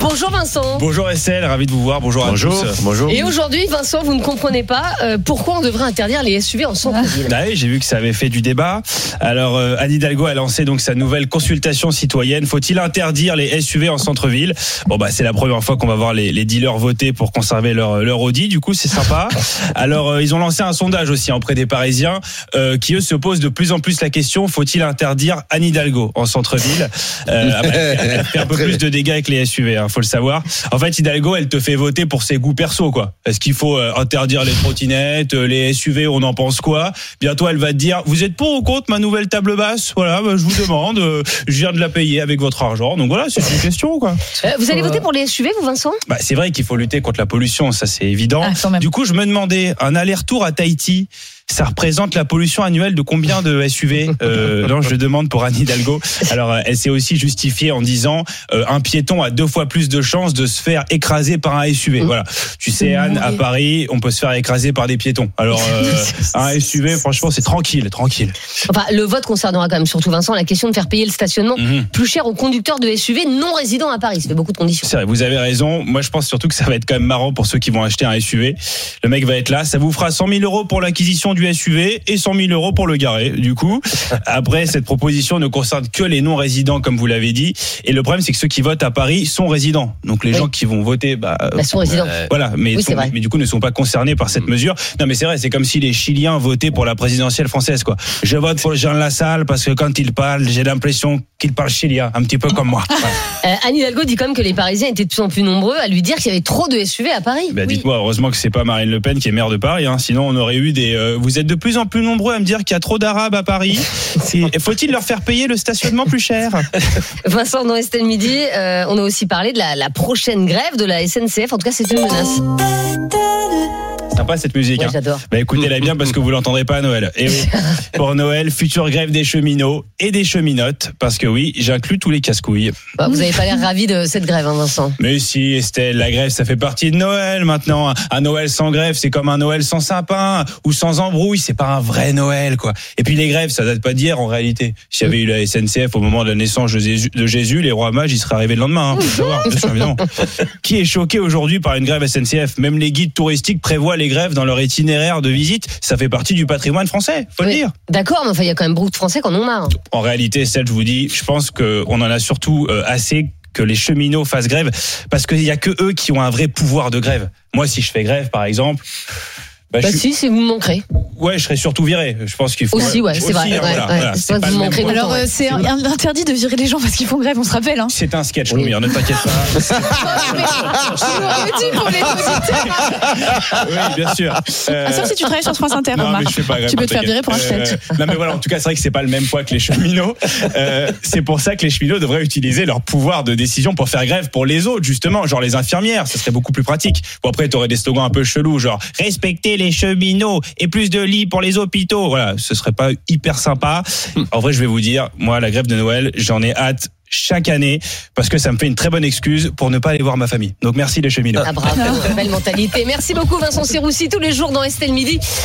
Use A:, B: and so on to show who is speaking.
A: Bonjour Vincent.
B: Bonjour Estelle, ravi de vous voir. Bonjour,
C: Bonjour.
B: à tous.
C: Bonjour.
A: Et aujourd'hui, Vincent, vous ne comprenez pas euh, pourquoi on devrait interdire les SUV en centre-ville.
B: Bah oui, J'ai vu que ça avait fait du débat. Alors, euh, Anne Hidalgo a lancé donc sa nouvelle consultation citoyenne. Faut-il interdire les SUV en centre-ville? Bon, bah c'est la première fois qu'on va voir les, les dealers voter pour conserver leur, leur Audi. Du coup, c'est sympa. Alors, euh, ils ont lancé un sondage aussi auprès des Parisiens euh, qui, eux, se posent de plus en plus la question faut-il interdire Anne Hidalgo en centre-ville? Ah Elle fait un peu plus de dégâts avec les SUV, hein, faut le savoir. En fait, Hidalgo, elle te fait voter pour ses goûts perso, quoi. Est-ce qu'il faut euh, interdire les trottinettes, euh, les SUV, on en pense quoi? Bientôt, elle va te dire, vous êtes pour ou contre ma nouvelle table basse? Voilà, bah, je vous demande, euh, je viens de la payer avec votre argent. Donc voilà, c'est une question, quoi.
A: Vous allez voter pour les SUV, vous, Vincent?
B: Bah, c'est vrai qu'il faut lutter contre la pollution, ça c'est évident.
D: Ah,
B: du coup, je me demandais, un aller-retour à Tahiti, ça représente la pollution annuelle de combien de SUV euh, Non, je demande pour Anne Hidalgo. Alors, euh, elle s'est aussi justifiée en disant euh, un piéton a deux fois plus de chances de se faire écraser par un SUV. Voilà. Tu sais, Anne, à Paris, on peut se faire écraser par des piétons. Alors, euh, un SUV, franchement, c'est tranquille, tranquille.
A: Enfin, le vote concernera quand même surtout, Vincent, la question de faire payer le stationnement
B: Mhm.
A: plus cher aux conducteurs de SUV non résidents à Paris. Ça fait beaucoup de conditions.
B: C'est vrai, vous avez raison. Moi, je pense surtout que ça va être quand même marrant pour ceux qui vont acheter un SUV. Le mec va être là, ça vous fera 100 000 euros pour l'acquisition du SUV et 100 000 euros pour le garer. Du coup, après, cette proposition ne concerne que les non-résidents, comme vous l'avez dit. Et le problème, c'est que ceux qui votent à Paris sont résidents. Donc, les
A: Oui.
B: gens qui vont voter, bah,
A: Bah, sont résidents.
B: voilà, mais,
A: Oui,
B: sont-
A: c'est vrai.
B: mais du coup ne sont pas concernés par cette mesure. Non, mais c'est vrai, c'est comme si les Chiliens votaient pour la présidentielle française, quoi. Je vote pour Jean Lassalle parce que quand il parle, j'ai l'impression qu'il parle chilien, un petit peu comme moi. Voilà.
A: Euh, Anne Hidalgo dit quand même que les Parisiens étaient de plus en plus nombreux à lui dire qu'il y avait trop de SUV à Paris.
B: Bah,
A: Oui.
B: dites-moi, heureusement que c'est pas Marine Le Pen qui est maire de Paris, hein. sinon on aurait eu des. euh, vous êtes de plus en plus nombreux à me dire qu'il y a trop d'Arabes à Paris. Et Faut-il leur faire payer le stationnement plus cher?
A: Vincent, dans Estelle Midi, euh, on a aussi parlé de la, la prochaine grève de la SNCF. En tout cas, c'est une menace.
B: Sympa cette musique.
A: Ouais,
B: hein.
A: j'adore.
B: Bah écoutez-la bien parce que vous l'entendrez pas à Noël. Et oui, pour Noël, future grève des cheminots et des cheminotes, parce que oui, j'inclus tous les casse-couilles.
A: Bah, vous avez pas l'air ravi de cette grève, hein, Vincent.
B: Mais si, Estelle, la grève, ça fait partie de Noël maintenant. Un Noël sans grève, c'est comme un Noël sans sapin ou sans embrouille. C'est pas un vrai Noël, quoi. Et puis les grèves, ça date pas d'hier en réalité. S'il y avait eu la SNCF au moment de la naissance de Jésus, les rois mages, ils seraient arrivés le lendemain. Hein, savoir, bien sûr. Qui est choqué aujourd'hui par une grève SNCF Même les guides touristiques prévoient les grèves dans leur itinéraire de visite. Ça fait partie du patrimoine français, faut le dire.
A: D'accord, mais enfin, il y a quand même beaucoup de Français qui en ont marre.
B: En réalité, celle, je vous dis, je pense qu'on en a surtout euh, assez que les cheminots fassent grève, parce qu'il y a que eux qui ont un vrai pouvoir de grève. Moi, si je fais grève, par exemple, bah,
A: Bah
B: je suis-
A: si, c'est vous me manquerez.
B: ouais, je serais surtout viré. Je pense qu'il faut
A: Aussi, ouais, c'est vrai,
B: hein,
A: ouais,
B: voilà,
A: ouais.
B: voilà.
A: C'est
B: pas le.
D: Alors, euh, c'est interdit de virer les gens parce qu'ils font grève, on se rappelle. Hein.
B: C'est un sketch, oui, ne t'inquiète pas.
D: Je l'aurais dit pour les auditeurs.
B: oui, bien sûr. Euh,
D: Ah, sauf si tu travailles sur France Inter,
B: Non,
D: Omar.
B: mais je pas grève,
D: Tu peux te faire virer pour un sketch.
B: Euh, non, mais voilà, en tout cas, c'est vrai que c'est pas le même poids que les cheminots. Euh, c'est pour ça que les cheminots devraient utiliser leur pouvoir de décision pour faire grève pour les autres, justement, genre les infirmières. Ça serait beaucoup plus pratique. Bon, après, t'aurais des slogans un peu chelous, genre respecter les cheminots et plus de lits pour les hôpitaux. Voilà, ce serait pas hyper sympa. En vrai, je vais vous dire, moi, la grève de Noël, j'en ai hâte chaque année parce que ça me fait une très bonne excuse pour ne pas aller voir ma famille. Donc merci les cheminots.
A: Ah bravo, belle mentalité. Merci beaucoup Vincent Serroussi tous les jours dans Estelle Midi.